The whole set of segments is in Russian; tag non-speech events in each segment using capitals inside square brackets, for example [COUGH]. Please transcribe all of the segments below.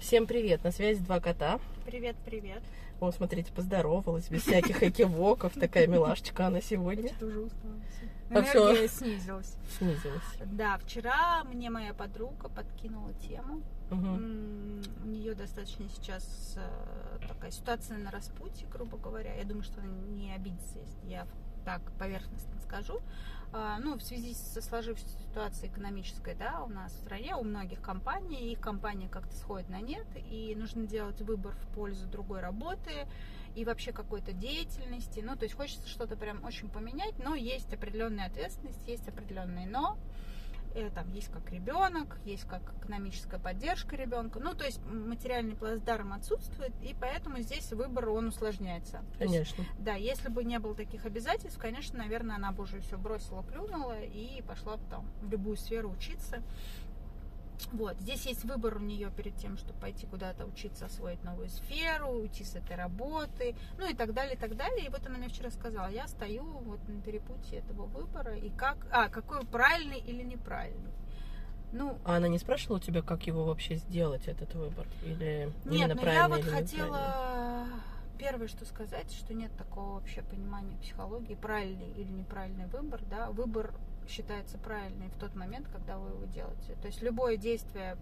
Всем привет, на связи два кота. Привет, привет. О, смотрите, поздоровалась, без всяких экивоков. Такая милашечка она сегодня. Что уже устала. А. Энергия снизилась. Снизилась. Да, вчера мне моя подруга подкинула тему. М, У нее достаточно сейчас э, такая ситуация на распутье, грубо говоря. Я думаю, что она не обидится, если я так поверхностно скажу. А, Ну, в связи со сложившейся ситуацией экономической, да, у нас в стране, у многих компаний, их компания как-то сходит на нет, и нужно делать выбор в пользу другой работы и вообще какой-то деятельности. Ну, то есть хочется что-то прям очень поменять, но есть определенная ответственность, есть определенные но. Э, Там есть как ребенок, есть как экономическая поддержка ребенка. Ну, то есть материальный плацдарм отсутствует, и поэтому здесь выбор, он усложняется. То есть Конечно. да, если бы не было таких обязательств, конечно, наверное, она бы уже все бросила, плюнула и пошла бы там в любую сферу учиться. Вот, здесь есть выбор у нее перед тем, чтобы пойти куда-то учиться, освоить новую сферу, уйти с этой работы, ну и так далее, и так далее. И вот она мне вчера сказала, я стою вот на перепутье этого выбора, и как, а, какой правильный или неправильный. Ну, А она не спрашивала у тебя, как его вообще сделать, этот выбор? Или Нет, именно ну я вот хотела первое, что сказать, что нет такого вообще понимания психологии, правильный или неправильный выбор, да, выбор считается правильным в тот момент, когда вы его делаете. То есть любое действие,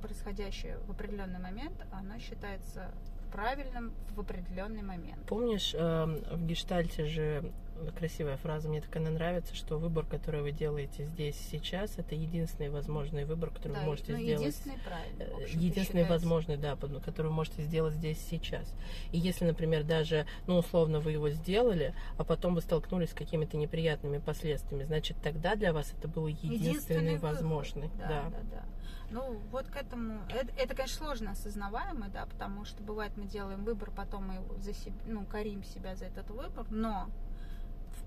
происходящее в определенный момент, оно считается правильным в определенный момент. Помнишь, эм, в гештальте же красивая фраза, мне так она нравится, что выбор, который вы делаете здесь сейчас, это единственный возможный выбор, который Да, вы можете ну, сделать. единственный правильный. Э, общем-то, единственный возможный, да, который вы можете сделать здесь сейчас. И если, например, даже, ну, условно, вы его сделали, а потом вы столкнулись с какими-то неприятными последствиями, значит, тогда для вас это был единственный, выход. возможный. Да, да, да. Ну, вот к этому, это, это, конечно, сложно осознаваемо, да, потому что бывает мы делаем выбор, потом мы его за себ- ну, корим себя за этот выбор, но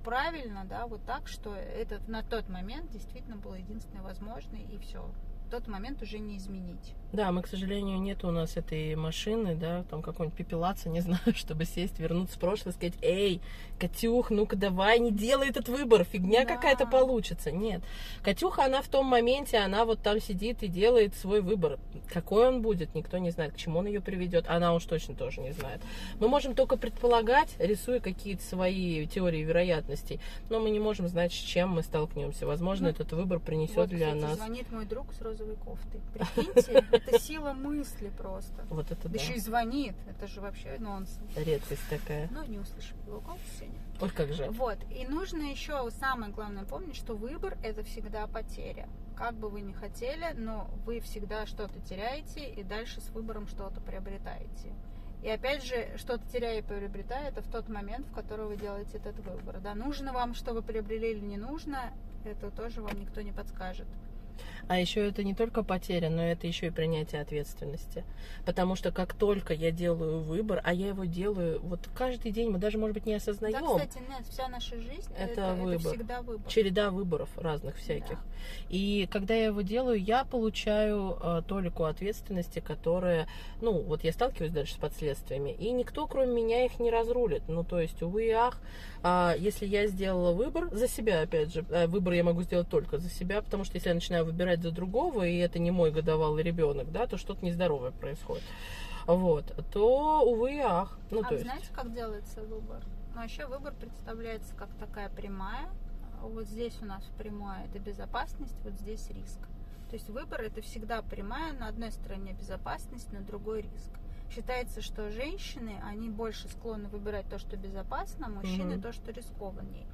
правильно, да, вот так, что это на тот момент действительно был единственный возможный, и все. Тот момент уже не изменить. Да, мы, к сожалению, нет у нас этой машины, да, там какой-нибудь пепелаца, не [LAUGHS] знаю, чтобы сесть, вернуться в прошлое сказать, эй, Катюх, ну-ка давай, не делай этот выбор, фигня Да. какая-то получится. Нет. Катюха, она в том моменте, она вот там сидит и делает свой выбор. Какой он будет, никто не знает, к чему он ее приведет. Она уж точно тоже не знает. Мы можем только предполагать, рисуя какие-то свои теории вероятностей, но мы не можем знать, с чем мы столкнемся. Возможно, Ну, этот выбор принесет вот, для кстати, нас... звонит мой друг с розовой кофтой. Прикиньте, [LAUGHS] это сила мысли просто. Вот это да. Еще и звонит, это же вообще нонсенс. Редкость такая. Ну, не услышим его голос сегодня. Ой, как же. Вот. И нужно еще самое главное помнить, что выбор это всегда потеря. Как бы вы ни хотели, но вы всегда что-то теряете и дальше с выбором что-то приобретаете. И опять же, что-то теряя и приобретая, это в тот момент, в который вы делаете этот выбор. Да, нужно вам, что вы приобрели или не нужно, это тоже вам никто не подскажет. А еще это не только потеря, но это еще и принятие ответственности. Потому что как только я делаю выбор, а я его делаю вот каждый день, мы даже, может быть, не осознаем. Да, кстати, нет, вся наша жизнь Это это, это выбор. всегда выбор. череда выборов разных всяких. И когда я его делаю, я получаю э, толику ответственности, которая, ну, вот я сталкиваюсь дальше с последствиями, и никто, кроме меня, их не разрулит. Ну, то есть, увы и ах, а, если я сделала выбор за себя, опять же, э, выбор я могу сделать только за себя, потому что если я начинаю выбирать за другого, и это не мой годовалый ребенок, да, то что-то нездоровое происходит. Вот, то, увы и ах. Ну, а то есть, знаете, как делается выбор? Ну, вообще выбор представляется как такая прямая. Вот здесь у нас прямая это безопасность, вот здесь риск. То есть выбор это всегда прямая, на одной стороне безопасность, на другой риск. Считается, что женщины, они больше склонны выбирать то, что безопасно, а мужчины Мгм. то, что рискованнее.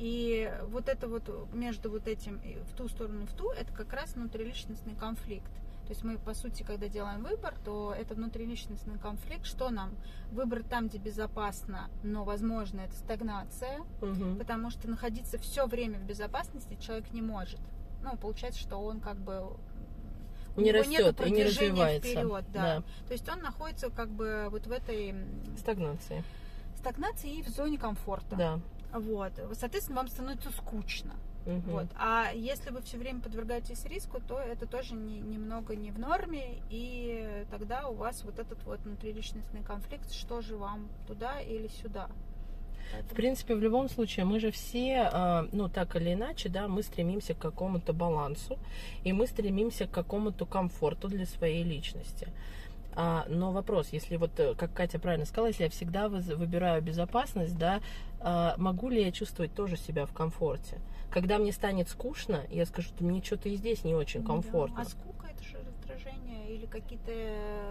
И вот это вот между вот этим и в ту сторону и в ту, это как раз внутриличностный конфликт. То есть мы, по сути, когда делаем выбор, то это внутриличностный конфликт. Что нам? Выбрать там, где безопасно, но, возможно, это стагнация, мгм. потому что находиться все время в безопасности человек не может. Ну, получается, что он как бы... у не него растет и не развивается. вперед, да. То есть он находится как бы вот в этой Стагнации. стагнации и в зоне комфорта. Да. Вот. Соответственно, вам становится скучно. Мгм. Вот. А если вы все время подвергаетесь риску, то это тоже не, немного не в норме, и тогда у вас вот этот вот внутриличностный конфликт, что же вам туда или сюда. В принципе, в любом случае, мы же все, а, ну, так или иначе, да, мы стремимся к какому-то балансу, и мы стремимся к какому-то комфорту для своей личности. А, но вопрос, если вот, э, как Катя правильно сказала, если я всегда вы- выбираю безопасность, да, могу ли я чувствовать тоже себя в комфорте? Когда мне станет скучно, я скажу, что мне что-то и здесь не очень комфортно. А раздражение или какие-то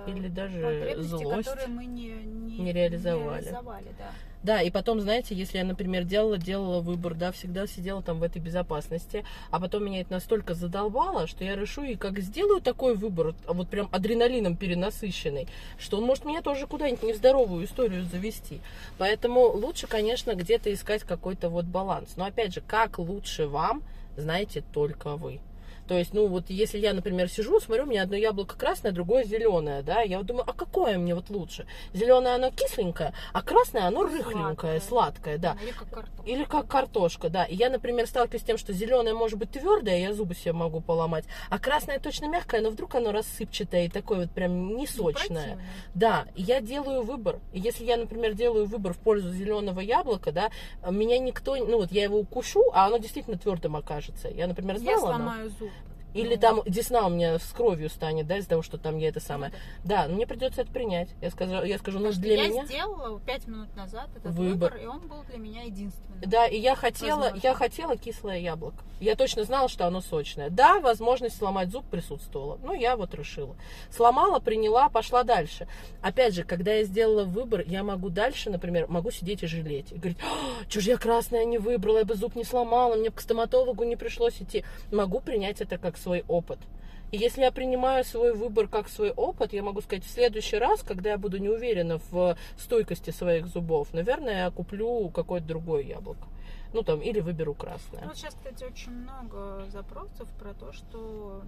Или даже потребности, злость. которые мы не, не, не реализовали. не реализовали, да. Да, и потом, знаете, если я, например, делала, делала выбор, да, всегда сидела там в этой безопасности, а потом меня это настолько задолбало, что я решу и как сделаю такой выбор, а вот прям адреналином перенасыщенный, что он может меня тоже куда-нибудь не в здоровую историю завести. Поэтому лучше, конечно, где-то искать какой-то вот баланс. Но опять же, как лучше вам, знаете только вы. То есть, ну вот если я, например, сижу, смотрю, у меня одно яблоко красное, другое зеленое, да, я вот думаю, а какое мне вот лучше? Зеленое оно кисленькое, а красное оно рыхленькое, Сладкое. сладкое, да. Или как картошка. Или как картошка, да. И я, например, сталкиваюсь с тем, что зеленое может быть твердое, я зубы себе могу поломать, а красное точно мягкое, но вдруг оно рассыпчатое и такое вот прям не Ну, сочное. Да, я делаю выбор. Если я, например, делаю выбор в пользу зеленого яблока, да, меня никто, ну вот я его укушу, а оно действительно твердым окажется. Я, например, Я знала. оно. сломаю зуб. Или там десна у меня с кровью станет, да, из-за того, что там я это самое. Да, но мне придется это принять. Я скажу, я скажу, ну для я меня. сделала пять минут назад этот Выбор. выбор. и он был для меня единственным. Да, и я хотела, Возможно. я хотела кислое яблоко. Я точно знала, что оно сочное. Да, возможность сломать зуб присутствовала. Ну, я вот решила. Сломала, приняла, пошла дальше. Опять же, когда я сделала выбор, я могу дальше, например, могу сидеть и жалеть. И говорить, что же я красное не выбрала, я бы зуб не сломала, мне бы к стоматологу не пришлось идти. Могу принять это как свой опыт. И если я принимаю свой выбор как свой опыт, я могу сказать, в следующий раз, когда я буду не уверена в стойкости своих зубов, наверное, я куплю какое-то другое яблоко. Ну там, или выберу красное. Ну, Вот сейчас, кстати, очень много запросов про то, что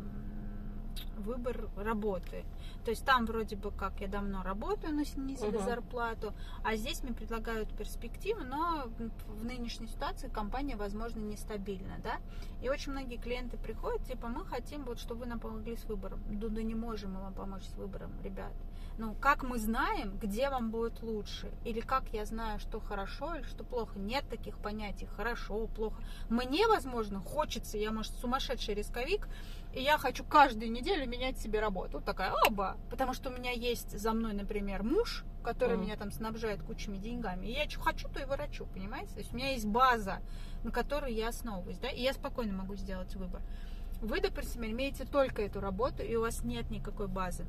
выбор работы. То есть там вроде бы как я давно работаю, но снизили Мгм. зарплату, а здесь мне предлагают перспективы, но в нынешней ситуации компания, возможно, нестабильна, да. И очень многие клиенты приходят, типа, мы хотим, вот, чтобы вы нам помогли с выбором. Да, да не можем мы вам помочь с выбором, ребят. Ну, как мы знаем, где вам будет лучше? Или как я знаю, что хорошо или что плохо? Нет таких понятий хорошо, плохо. Мне, возможно, хочется, я, может, сумасшедший рисковик, и я хочу каждую неделю менять себе работу. Вот такая, оба. Потому что у меня есть за мной, например, муж, который Мгм. меня там снабжает кучами деньгами. И я что хочу, то и ворочу, понимаете? То есть у меня есть база, на которой я основываюсь, да, и я спокойно могу сделать выбор. Вы, допустим, имеете только эту работу, и у вас нет никакой базы.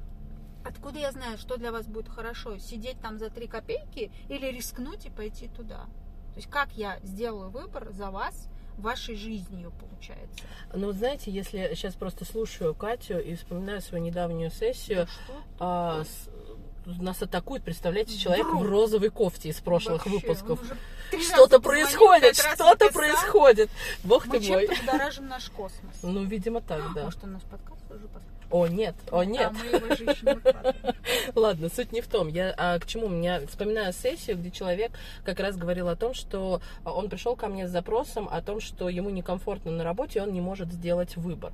Откуда я знаю, что для вас будет хорошо? Сидеть там за три копейки или рискнуть и пойти туда? То есть как я сделаю выбор за вас, вашей жизнью, получается? Ну, знаете, если я сейчас просто слушаю Катю и вспоминаю свою недавнюю сессию, что а, с- нас атакует, представляете, человек Вдруг. в розовой кофте из прошлых Вообще, выпусков. Что-то происходит, что-то происходит. Бог Мы ты мой. чем-то будоражим наш космос. Ну, видимо, так, да. Может, он наш подкаст уже послушал? О, нет, о, А, нет. мы его же еще не выкладываем. Ладно, суть не в том. Я а, к чему? Меня вспоминаю сессию, где человек как раз говорил о том, что он пришел ко мне с запросом о том, что ему некомфортно на работе, и он не может сделать выбор.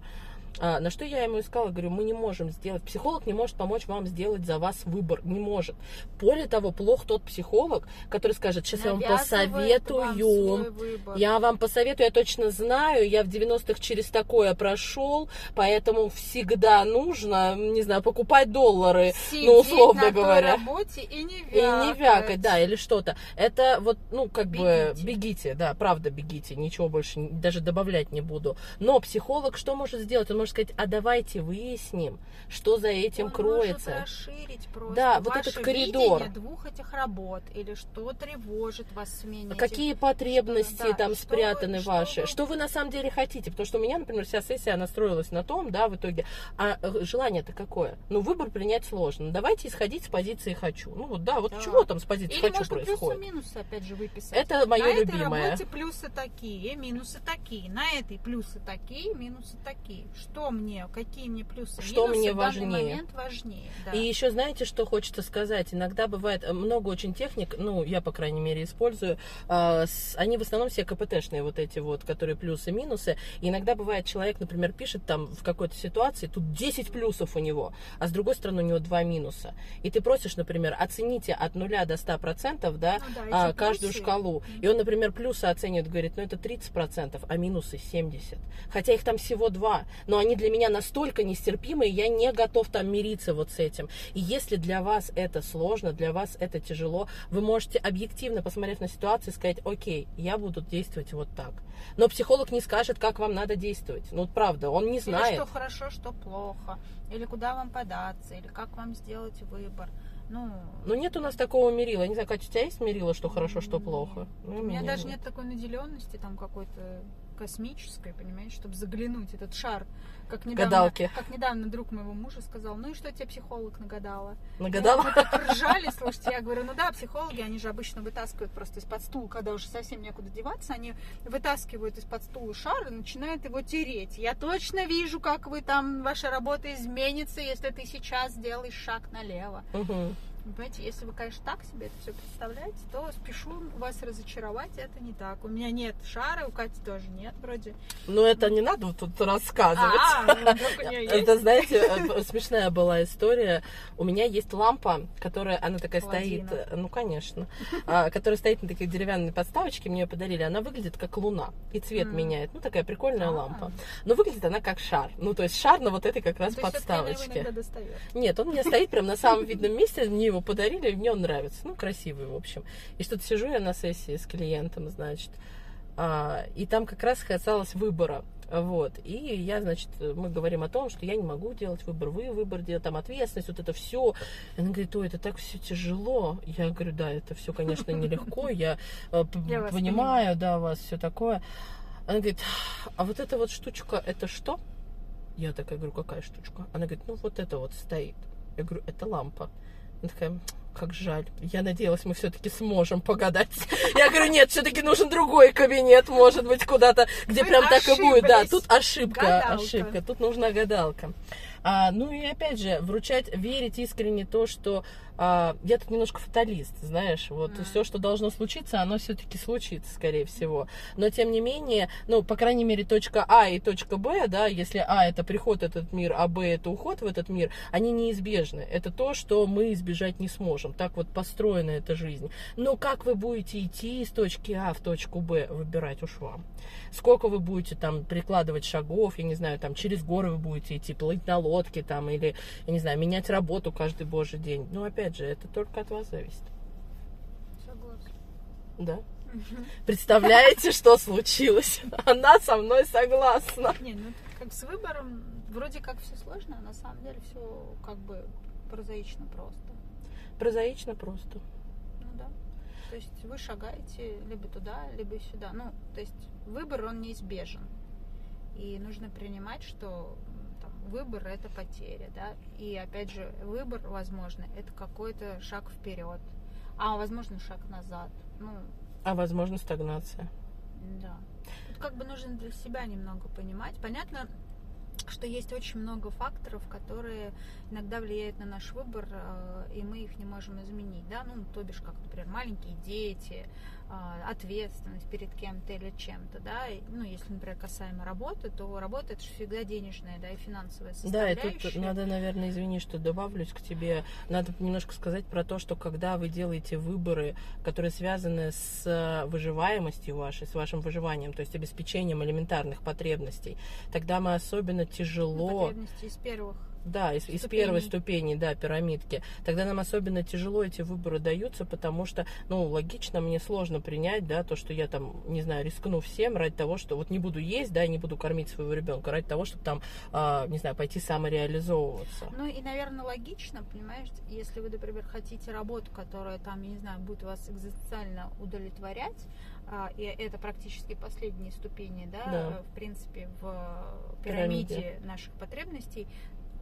А, на что я ему искала, говорю, мы не можем сделать, психолог не может помочь вам сделать за вас выбор, не может. Более того, плох тот психолог, который скажет, сейчас я вам вам посоветую, выбор. я вам посоветую, я точно знаю, я в 90-х через такое прошел, поэтому всегда нужно, не знаю, покупать доллары, Сидеть ну, условно на той говоря. работе и не И не вякать, да, или что-то. Это вот, ну, как бы, Бегите. бегите, да, правда, бегите, ничего больше даже добавлять не буду. Но психолог что может сделать? Он может сказать, а давайте выясним, что за этим Он кроется. может расширить просто Да, вот этот коридор. двух этих работ или что тревожит вас в смене Какие этих- потребности что- да, там что спрятаны вы- что ваши? вы- Что вы на самом деле хотите? Потому что у меня, например, вся сессия, она строилась на том, да, в итоге. А э, желание-то какое? Ну, выбор принять сложно. Ну, давайте исходить с позиции «хочу». Ну, вот, да, вот Да. чего там с позиции Или «хочу» можно происходит? плюсы-минусы опять же выписать. Это мое на любимое. этой работе плюсы такие, минусы такие. На этой плюсы такие, минусы такие. Что мне, какие мне плюсы, Что минусы мне в данный важнее? момент важнее. Да. И еще знаете, что хочется сказать? Иногда бывает э, много очень техник, ну, я, по крайней мере, использую. а, с- Они в основном все КПТшные вот эти вот, которые плюсы, минусы. И иногда бывает, человек, например, пишет там в какой-то ситуации, тут 10 плюсов у него, а с другой стороны у него 2 минуса. И ты просишь, например, оцените от 0 до 100%, да, Ну да, а, каждую плюсы. шкалу. И он, например, плюсы оценивает, говорит, ну это 30%, а минусы 70%. Хотя их там всего два. Но но они для меня настолько нестерпимые, я не готов там мириться вот с этим. И если для вас это сложно, для вас это тяжело, вы можете объективно, посмотрев на ситуацию, сказать, окей, я буду действовать вот так. Но психолог не скажет, как вам надо действовать. Ну, правда, он не знает. Или что хорошо, что плохо. Или куда вам податься, или как вам сделать выбор. Ну, Ну, нет у нас такого мерила. Я не знаю, Катя, у тебя есть мерила, что хорошо, что плохо? Ну, у меня меня даже нет такой наделенности там какой-то космической, понимаешь, чтобы заглянуть этот шар. Как недавно, Гадалки. как недавно друг моего мужа сказал, ну и что тебе психолог нагадала? Нагадала? Мы так ржали, слушайте, я говорю, ну да, психологи, они же обычно вытаскивают просто из-под стула, когда уже совсем некуда деваться, они вытаскивают из-под стула шар и начинают его тереть. Я точно вижу, как вы там, ваша работа изменится, если ты сейчас сделаешь шаг налево. Мгм. Понимаете, если вы, конечно, так себе это все представляете, то спешу вас разочаровать, это не так. У меня нет шара, у Кати тоже нет вроде. Ну, это не надо тут рассказывать. А, ну. [LAUGHS] Это, знаете, э, смешная была история. У меня есть лампа, которая, она такая стоит, э, ну, конечно, а, которая стоит на такой деревянной подставочке, мне ее подарили. Она выглядит как луна, и цвет меняет. Ну, такая прикольная А. лампа. Но выглядит она как шар. Ну, то есть шар на вот этой как раз подставочке. Нет, он у меня стоит прям на самом видном месте, мне его подарили, и мне он нравится. Ну, красивый, в общем. И что-то сижу я на сессии с клиентом, значит, а, и там как раз касалось выбора. Вот. И я, значит, мы говорим о том, что я не могу делать выбор, вы выбор делать, там ответственность, вот это все. Она говорит, ой, это так все тяжело. Я говорю, да, это все, конечно, нелегко, [LAUGHS] я э, п- Я вас понимаю, да, у вас все такое. Она говорит, а вот эта вот штучка, это что? Я такая говорю, какая штучка? Она говорит, ну вот это вот стоит. Я говорю, это лампа. Она такая, как жаль. Я надеялась, мы все-таки сможем погадать. Я говорю, нет, все-таки нужен другой кабинет, может быть, куда-то, где Вы прям так и будет. Да, ошиблись. тут ошибка, Гадалка. ошибка. Тут нужна гадалка. А, ну и опять же, вручать, верить искренне то, что а, я тут немножко фаталист, знаешь, вот Мгм. все, что должно случиться, оно все-таки случится, скорее всего. Но тем не менее, ну, по крайней мере, точка А и точка Б, да, если А это приход в этот мир, а Б это уход в этот мир, они неизбежны. Это то, что мы избежать не сможем. Так вот построена эта жизнь. Но как вы будете идти из точки А в точку Б, выбирать уж вам. Сколько вы будете там прикладывать шагов, я не знаю, там через горы вы будете идти, плыть на лодке там, или, я не знаю, менять работу каждый божий день. Ну, опять же, это только от вас зависит. Согласна. Да. Представляете, что случилось? Она со мной согласна. Не, ну как с выбором, вроде как все сложно, а на самом деле все как бы прозаично просто. Прозаично просто. Ну да. То есть вы шагаете либо туда, либо сюда. Ну, то есть выбор, он неизбежен. И нужно принимать, что выбор это потеря, да. И опять же, выбор, возможно, это какой-то шаг вперед, а возможно шаг назад. Ну, А возможно стагнация. да. Тут как бы нужно для себя немного понимать. Понятно, что есть очень много факторов, которые иногда влияют на наш выбор, э, и мы их не можем изменить, да, ну, то бишь, как, например, маленькие дети, ответственность перед кем-то или чем-то, да, И, ну, если, например, касаемо работы, то работа это же всегда денежная, да, и финансовая Да, и составляющая. тут надо, наверное, извини, что добавлюсь к тебе. Надо немножко сказать про то, что когда вы делаете выборы, которые связаны с э, выживаемостью вашей, с вашим выживанием, то есть обеспечением элементарных потребностей, тогда мы особенно тяжело потребности из первых. Да, из, из ступеней. первой ступени, да, пирамидки. Тогда нам особенно тяжело эти выборы даются, потому что, ну, логично, мне сложно принять, да, то, что я там, не знаю, рискну всем ради того, что вот не буду есть, да, и не буду кормить своего ребенка, ради того, чтобы там, а, не знаю, пойти самореализовываться. Ну и, наверное, логично, понимаешь, если вы, например, хотите работу, которая там, я не знаю, будет вас экзистенциально удовлетворять, а, и это практически последние ступени, да, Да. в принципе, в Пирамиде. пирамиде наших потребностей,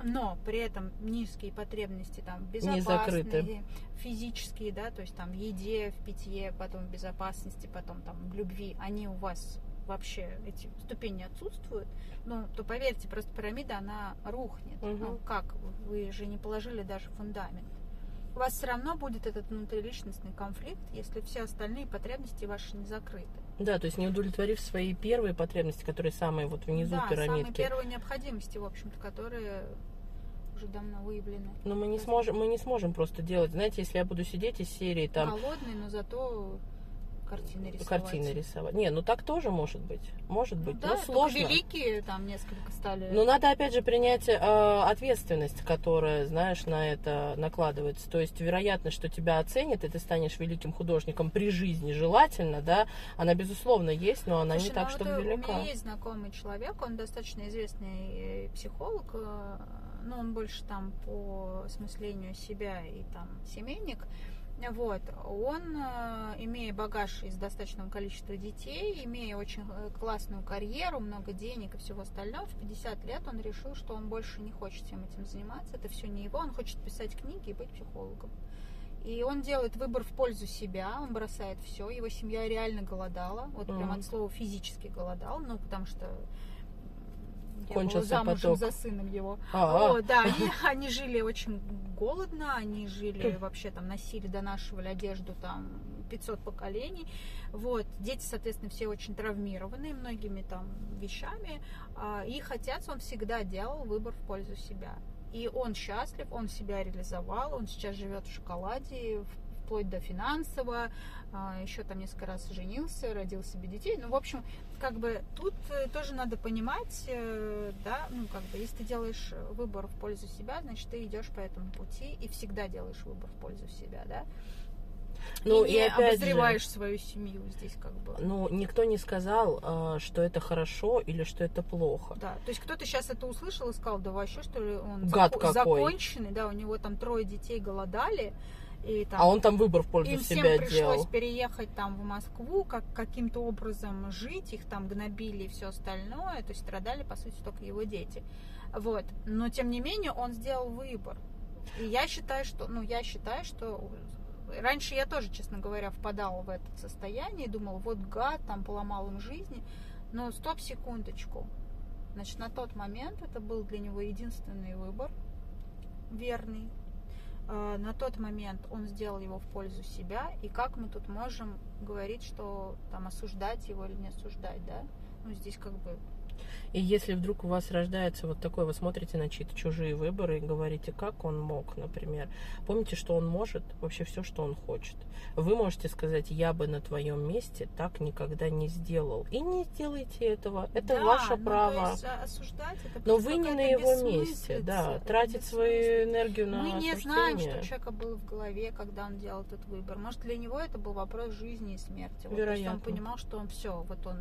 но при этом низкие потребности там безопасные, физические, да, то есть там в еде, в питье, потом в безопасности, потом там в любви, они у вас вообще эти ступени отсутствуют, ну, то поверьте, просто пирамида, она рухнет. Мгм. Ну, как? Вы же не положили даже фундамент. У вас все равно будет этот внутриличностный конфликт, если все остальные потребности ваши не закрыты. Да, то есть не удовлетворив свои первые потребности, которые самые вот внизу да, самые пирамидки. первые необходимости, в общем-то, которые уже давно выявлены. Но мы не сможем, мы не сможем просто делать. Знаете, если я буду сидеть из серии там, Голодные, но зато картины рисовать. картины рисовать. Не, ну так тоже может быть. Может быть. Да, ну, сложно. великие там несколько стали. Но надо опять же принять э, ответственность, которая, знаешь, на это накладывается. То есть вероятность, что тебя оценят, и ты станешь великим художником при жизни, желательно, да, она безусловно есть, но она Слушай, не так, ну чтобы вот, э, велика. У меня есть знакомый человек, он достаточно известный э, психолог, но он больше там по осмыслению себя и там семейник. Вот, он, э, имея багаж из достаточного количества детей, имея очень э, классную карьеру, много денег и всего остального, в 50 лет он решил, что он больше не хочет всем этим заниматься, это все не его, он хочет писать книги и быть психологом. И он делает выбор в пользу себя, он бросает все, его семья реально голодала, вот прям от слова физически голодал, ну потому что я Кончился была замужем поток. за сыном его. А, Вот, да, они, [LAUGHS] они жили очень голодно, они жили вообще там, носили, донашивали одежду там 500 поколений. Вот, дети, соответственно, все очень травмированы многими там вещами. А, Их отец, он всегда делал выбор в пользу себя. И он счастлив, он себя реализовал, он сейчас живет в шоколаде, в- вплоть до финансового, а, еще там несколько раз женился, родил себе детей. Ну, в общем, как бы тут э, тоже надо понимать, э, да, ну, как бы, если ты делаешь выбор в пользу себя, значит, ты идешь по этому пути и всегда делаешь выбор в пользу себя, да. Ну, и и не опять же- обозреваешь свою семью здесь, как бы. Ну, никто не сказал, а, что это хорошо или что это плохо. Да, то есть кто-то сейчас это услышал и сказал, да вообще, что ли, он Гад зако- какой. законченный, да, у него там трое детей голодали, и там А он там выбор в пользу им всем себя пришлось делал. переехать там в Москву, как каким-то образом жить, их там гнобили и все остальное, то есть страдали, по сути, только его дети. Вот. Но, тем не менее, он сделал выбор. И я считаю, что, ну, я считаю, что раньше я тоже, честно говоря, впадала в это состояние и думала, вот гад, там поломал им жизни. Но стоп, секундочку. Значит, на тот момент это был для него единственный выбор, верный. А, На тот момент он сделал его в пользу себя, и как мы тут можем говорить, что там осуждать его или не осуждать, да? Ну, здесь как бы И если вдруг у вас рождается вот такой, вы смотрите на чьи-то чужие выборы и говорите, как он мог, например. Помните, что он может вообще все, что он хочет. Вы можете сказать, я бы на твоем месте так никогда не сделал. И не сделайте этого. Это Да, ваше ну, право. осуждать это Но вы не на его месте, да. Тратить свою энергию на Мы не знаем, что осуждение. у человека было в голове, когда он делал этот выбор. Может, для него это был вопрос жизни и смерти. Вот, то есть Вероятно. он понимал, что он все, вот он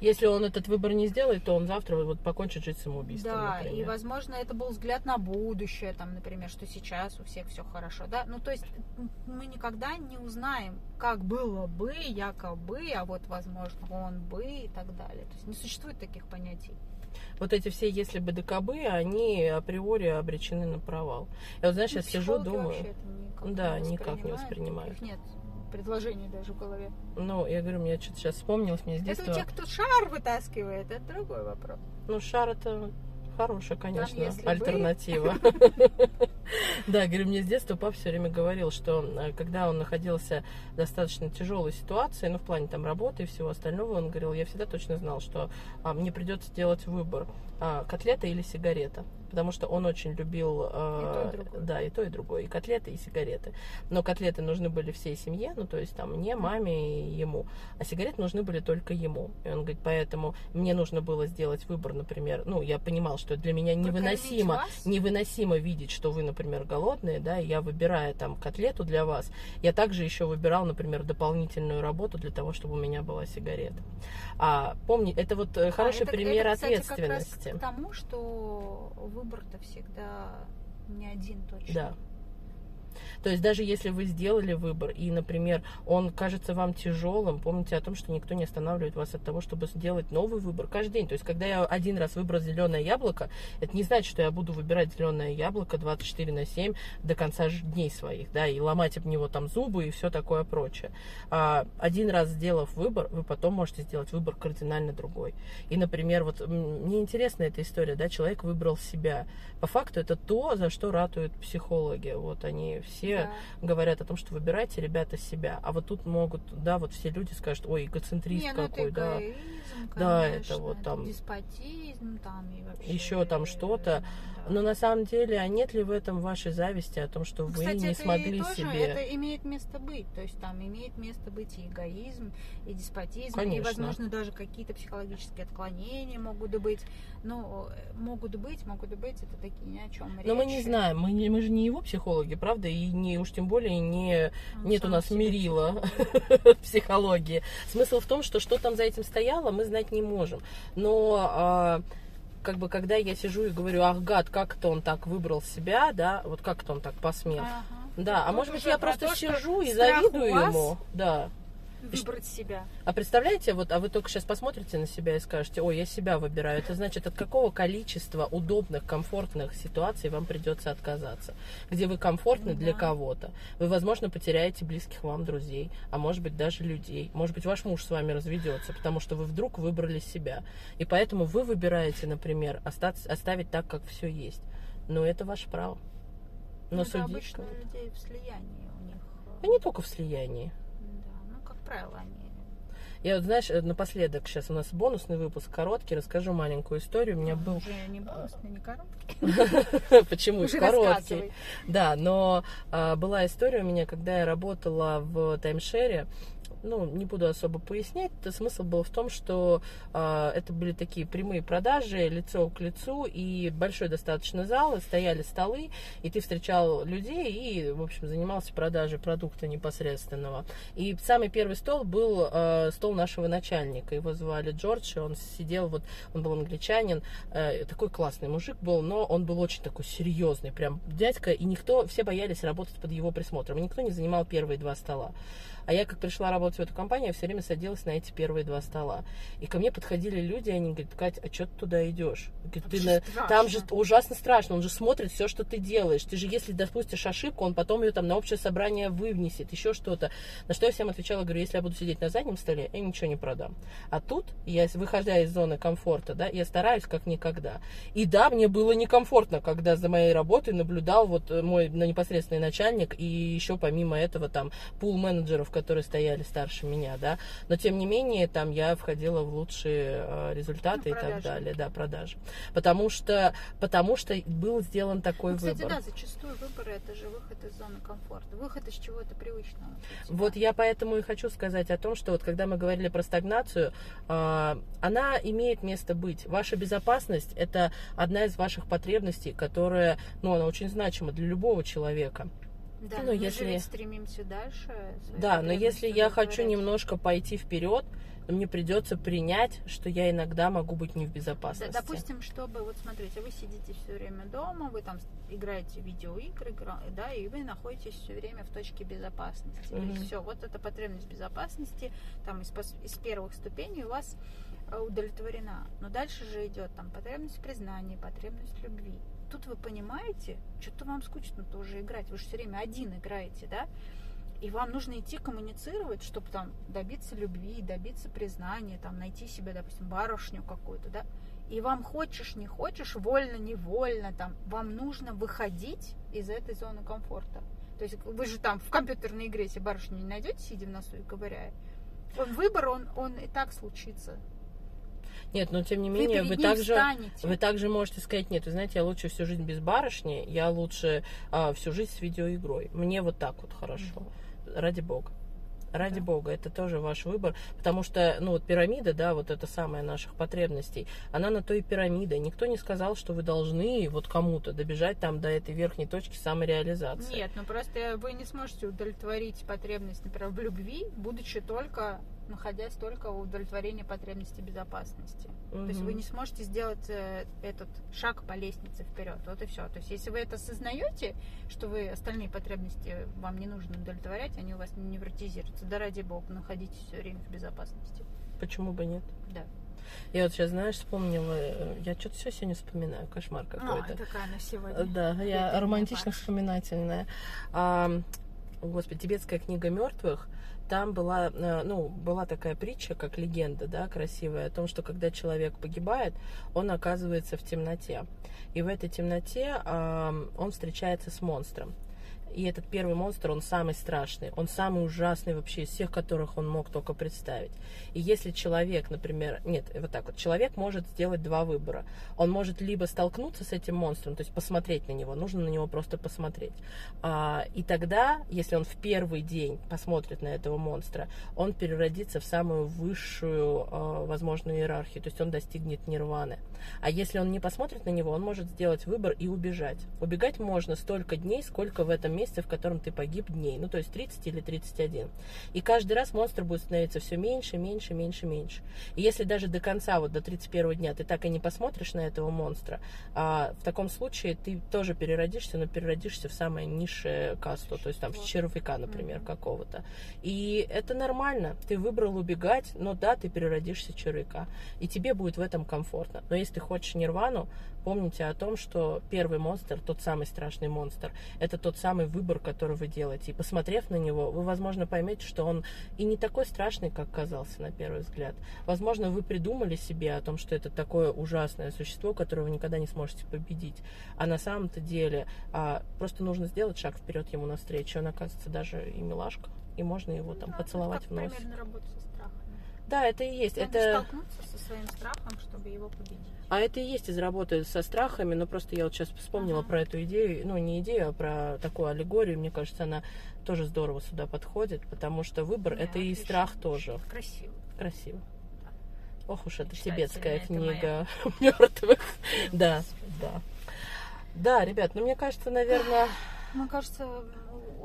Если он этот выбор не сделает, то он завтра вот покончит жизнь самоубийством, Да, и, например. возможно, это был взгляд на будущее, там, например, что сейчас у всех все хорошо, да. Ну, то есть мы никогда не узнаем, как было бы, якобы, а вот, возможно, он бы и так далее. То есть не существует таких понятий. Вот эти все если бы докобы, они априори обречены на провал. Я вот, знаешь, Ну, сейчас сижу, думаю, вообще это никак Да, не никак не воспринимают. Их нет предложений даже в голове. ну, я говорю, мне что-то сейчас вспомнилось, мне с Это детства... у тех, кто шар вытаскивает, это другой вопрос. Ну, шар это хорошая, конечно, бы. альтернатива. [LAUGHS] Да, говорю, мне с детства папа все время говорил, что э, когда он находился в достаточно тяжелой ситуации, ну, в плане там работы и всего остального, он говорил, я всегда точно знал, что а, мне придется делать выбор, а, котлета или сигарета. Потому что он очень любил... э, И то, и. Да, и то, и другое. И котлеты, и сигареты. Но котлеты нужны были всей семье, ну, то есть там мне, маме и ему. А сигареты нужны были только ему. И он говорит, поэтому мне нужно было сделать выбор, например, ну, я понимал, что для меня невыносимо, невыносимо видеть, что вы, например, голодные, да, и я выбирая там котлету для вас, я также еще выбирал, например, дополнительную работу для того, чтобы у меня была сигарета. А помни, это вот э, хороший А, это- пример это, кстати, ответственности. Как раз к тому, что выбор-то всегда не один точно. Да. То есть даже если вы сделали выбор, и, например, он кажется вам тяжелым, помните о том, что никто не останавливает вас от того, чтобы сделать новый выбор каждый день. То есть когда я один раз выбрал зеленое яблоко, это не значит, что я буду выбирать зеленое яблоко 24 на 7 до конца дней своих, да, и ломать об него там зубы и все такое прочее. А один раз сделав выбор, вы потом можете сделать выбор кардинально другой. И, например, вот мне интересна эта история, да, человек выбрал себя. По факту это то, за что ратуют психологи. Вот они все Да. говорят о том, что выбирайте, ребята, себя. А вот тут могут, да, вот все люди скажут, ой, эгоцентрист Не, ну это какой, да. эгоизм, Да, это конечно, вот там- деспотизм там и вообще... Еще там что-то. да. Но на самом деле, а нет ли в этом вашей зависти о том, что вы Кстати, не это смогли и тоже, себе... это имеет место быть. То есть там имеет место быть и эгоизм, и деспотизм, и, Конечно. возможно, даже какие-то психологические отклонения могут быть. Ну, э, могут быть, могут быть, это такие ни о чем Но мы не знаем, мы, не- мы же не его психологи, правда, и не уж тем более не Он нет у нас мерила психолог. [LAUGHS] психологии. Смысл в том, что что там за этим стояло, мы знать не можем. Но а, как бы когда я сижу и говорю, ах, гад, как это он так выбрал себя, да, вот как это он так посмел. Ага. Да, а Тут может быть я про просто то, сижу и завидую вас ему, да. Выбрать себя. А представляете, вот, а вы только сейчас посмотрите на себя и скажете, ой, я себя выбираю. Это значит, от какого количества удобных, комфортных ситуаций вам придется отказаться. Где вы комфортны для Да. кого-то. Вы, возможно, потеряете близких вам друзей, а может быть даже людей. Может быть, ваш муж с вами разведется, потому что вы вдруг выбрали себя. И поэтому вы выбираете, например, остаться, оставить так, как все есть. Но это ваше право. Но Ну, судить... обычно людей в слиянии у них. э, А не только в слиянии. Правило, они... Я вот, знаешь, э, напоследок, сейчас у нас бонусный выпуск, короткий, расскажу маленькую историю. У меня был... Уже не бонусный, не короткий. [LAUGHS] Почему Уже короткий? Да, но а, была история у меня, когда я работала в таймшере. Ну, не буду особо пояснять. Это смысл был в том, что а, это были такие прямые продажи, лицо к лицу, и большой достаточно зал, и стояли столы, и ты встречал людей и, в общем, занимался продажей продукта непосредственного. И самый первый стол был а, стол нашего начальника. Его звали Джордж, и он сидел, вот, он был англичанин, э, такой классный мужик был, но он был очень такой серьезный, прям дядька, и никто, все боялись работать под его присмотром, и никто не занимал первые два стола. А я, как пришла работать в эту компанию, я все время садилась на эти первые два стола. И ко мне подходили люди, и они говорят, Кать, а что ты туда идешь? Там «Ты же на- страшно». Там же ужасно страшно, он же смотрит все, что ты делаешь. Ты же, если допустишь ошибку, он потом ее там на общее собрание вывнесет, еще что-то. На что я всем отвечала, говорю, если я буду сидеть на заднем столе, я ничего не продам. А тут, я, выходя из зоны комфорта, да, я стараюсь как никогда. И да, мне было некомфортно, когда за моей работой наблюдал вот э, мой непосредственный начальник и еще помимо этого там пул менеджеров, которые стояли старше меня, да. Но тем не менее, там я входила в лучшие э, результаты Ну, и так далее, да, продажи. Потому что, потому что был сделан такой Ну, кстати, выбор. да, зачастую выборы это же выход из зоны комфорта, выход из чего-то привычного. Вот я поэтому и хочу сказать о том, что вот когда мы говорили про стагнацию, а, она имеет место быть. Ваша безопасность это одна из ваших потребностей, которая, ну, она очень значима для любого человека. Да, ну, но мы если- же стремимся дальше. Да, но если я хочу немножко пойти вперед, то мне придется принять, что я иногда могу быть не в Да, безопасности. допустим, чтобы, вот смотрите, вы сидите все время дома, вы там играете в видеоигры, да, и вы находитесь все время в точке безопасности. Мгм. все, вот эта потребность безопасности, там из, из первых ступеней у вас э, удовлетворена. Но дальше же идет там потребность в признании, потребность любви. Тут вы понимаете, что-то вам скучно тоже играть, вы же все время один играете, да? И вам нужно идти коммуницировать, чтобы там добиться любви, добиться признания, там найти себе, допустим, барышню какую-то, да. И вам хочешь, не хочешь, вольно, невольно, там, вам нужно выходить из этой зоны комфорта. То есть вы же там в компьютерной игре себе барышню не найдете, сидя в носу и ковыряя. Выбор, он, он и так случится. Нет, но тем не Вы менее, вы, ним также... встанете. Вы также можете сказать, нет, вы знаете, я лучше всю жизнь без барышни, я лучше а, всю жизнь с видеоигрой. Мне вот так вот хорошо. Ради бога. Ради Да. бога, это тоже ваш выбор, потому что, ну, вот пирамида, да, вот это самая наших потребностей, она на то и пирамида. Никто не сказал, что вы должны вот кому-то добежать там до этой верхней точки самореализации. Нет, ну просто вы не сможете удовлетворить потребность, например, в любви, будучи только, находясь только в удовлетворении потребности безопасности. То есть вы не сможете сделать э, этот шаг по лестнице вперед. Вот и все. То есть если вы это осознаете, что вы остальные потребности вам не нужно удовлетворять, они у вас не невротизируются. Да ради бога, находитесь все время в безопасности. Почему бы нет? Да. Я вот сейчас, знаешь, вспомнила, э, я что-то все сегодня вспоминаю, кошмар какой-то. А, такая она сегодня. Да, я романтично вспоминательная. А, господи, тибетская книга мертвых. Там была, э, ну, была такая притча, как легенда, да, красивая, о том, что когда человек погибает, он оказывается в темноте. И в этой темноте ам, он встречается с монстром. И этот первый монстр, он самый страшный, он самый ужасный вообще из всех, которых он мог только представить. И если человек, например, нет, вот так вот, человек может сделать два выбора. Он может либо столкнуться с этим монстром, то есть посмотреть на него, нужно на него просто посмотреть. А, и тогда, если он в первый день посмотрит на этого монстра, он переродится в самую высшую а, возможную иерархию, то есть он достигнет нирваны. А если он не посмотрит на него, он может сделать выбор и убежать. Убегать можно столько дней, сколько в этом месте, в котором ты погиб дней, ну то есть 30 или 31. И каждый раз монстр будет становиться все меньше, меньше, меньше, меньше. И если даже до конца, вот до 31 дня ты так и не посмотришь на этого монстра, а, в таком случае ты тоже переродишься, но переродишься в самое низшее касту, то есть там в червяка, например, какого-то. И это нормально. Ты выбрал убегать, но да, ты переродишься в червяка. И тебе будет в этом комфортно. Но если ты хочешь нирвану, помните о том, что первый монстр, тот самый страшный монстр, это тот самый выбор, который вы делаете. И посмотрев на него, вы, возможно, поймете, что он и не такой страшный, как казался на первый взгляд. Возможно, вы придумали себе о том, что это такое ужасное существо, которое вы никогда не сможете победить. А на самом-то деле а, просто нужно сделать шаг вперед ему навстречу. Он, оказывается, даже и милашка. И можно его там Да, поцеловать в нос. примерно работать со страхами. Да, это и есть. Надо это... столкнуться со своим страхом, чтобы его победить. А это и есть из работы со страхами, но просто я вот сейчас вспомнила Ага. про эту идею, ну не идею, а про такую аллегорию, мне кажется, она тоже здорово сюда подходит, потому что выбор Да, это и отлично, страх отлично. тоже. Красиво. Красиво. Ох уж это Мечтательная тибетская это книга [LAUGHS] мертвых. Да, да. Да, ребят, ну мне кажется, наверное, Мне кажется,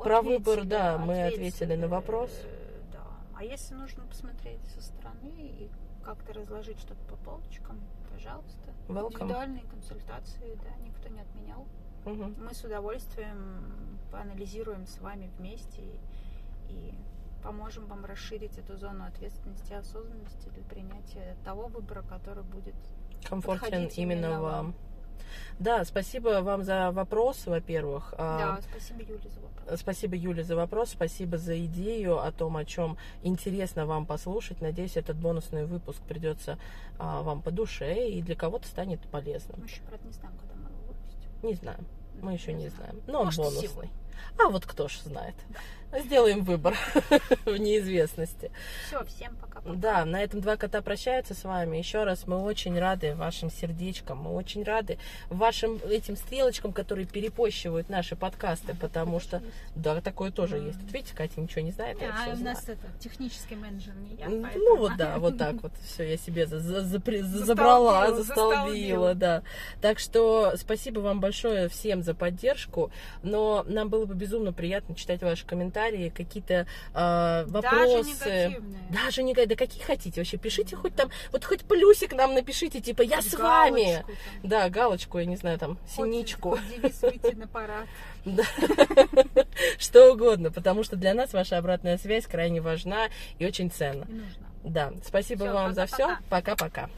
Про ответили, выбор, да, мы ответили на вопрос. э, Да. А если нужно посмотреть со стороны и как-то разложить что-то по полочкам, пожалуйста. Welcome. Индивидуальные консультации, да, никто не отменял. мгм. Мы с удовольствием поанализируем с вами вместе и, и поможем вам расширить эту зону ответственности и осознанности для принятия того выбора, который будет комфортен именно именно вам. вам. Да, спасибо вам за вопрос, во-первых. А, Да, спасибо, Юля, за вопрос. Спасибо, Юля, за вопрос. Спасибо за идею о том, о чем интересно вам послушать. Надеюсь, этот бонусный выпуск придется а, вам по душе и для кого-то станет полезным. Мы еще, правда, не знаем, когда мы его выпустим. Не знаю. Мы еще не знаем. Но он Может, бонусный. сегодня. А вот кто ж знает. Сделаем выбор [LAUGHS] в неизвестности. Все, всем пока-пока. Да, на этом два кота прощаются с вами. Еще раз мы очень рады вашим сердечкам, мы очень рады вашим этим стрелочкам, которые перепощивают наши подкасты, потому что да, такое тоже есть. Вот видите, Катя ничего не знает, а у нас это технический менеджер не я, Ну вот да, вот так вот. [LAUGHS] Все, я себе за- забрала, застолбила, да. Так что спасибо вам большое всем за поддержку. Но нам было бы безумно приятно читать ваши комментарии, какие-то э, вопросы. Даже негативные. Даже не да какие хотите вообще. Пишите хоть там, вот хоть плюсик нам напишите, типа я с вами. Там. Да, галочку, я не знаю, там, синичку. [LAUGHS] Да. [LAUGHS] Что угодно, потому что для нас ваша обратная связь крайне важна и очень ценна. Не. Да, спасибо вам за все. Пока-пока.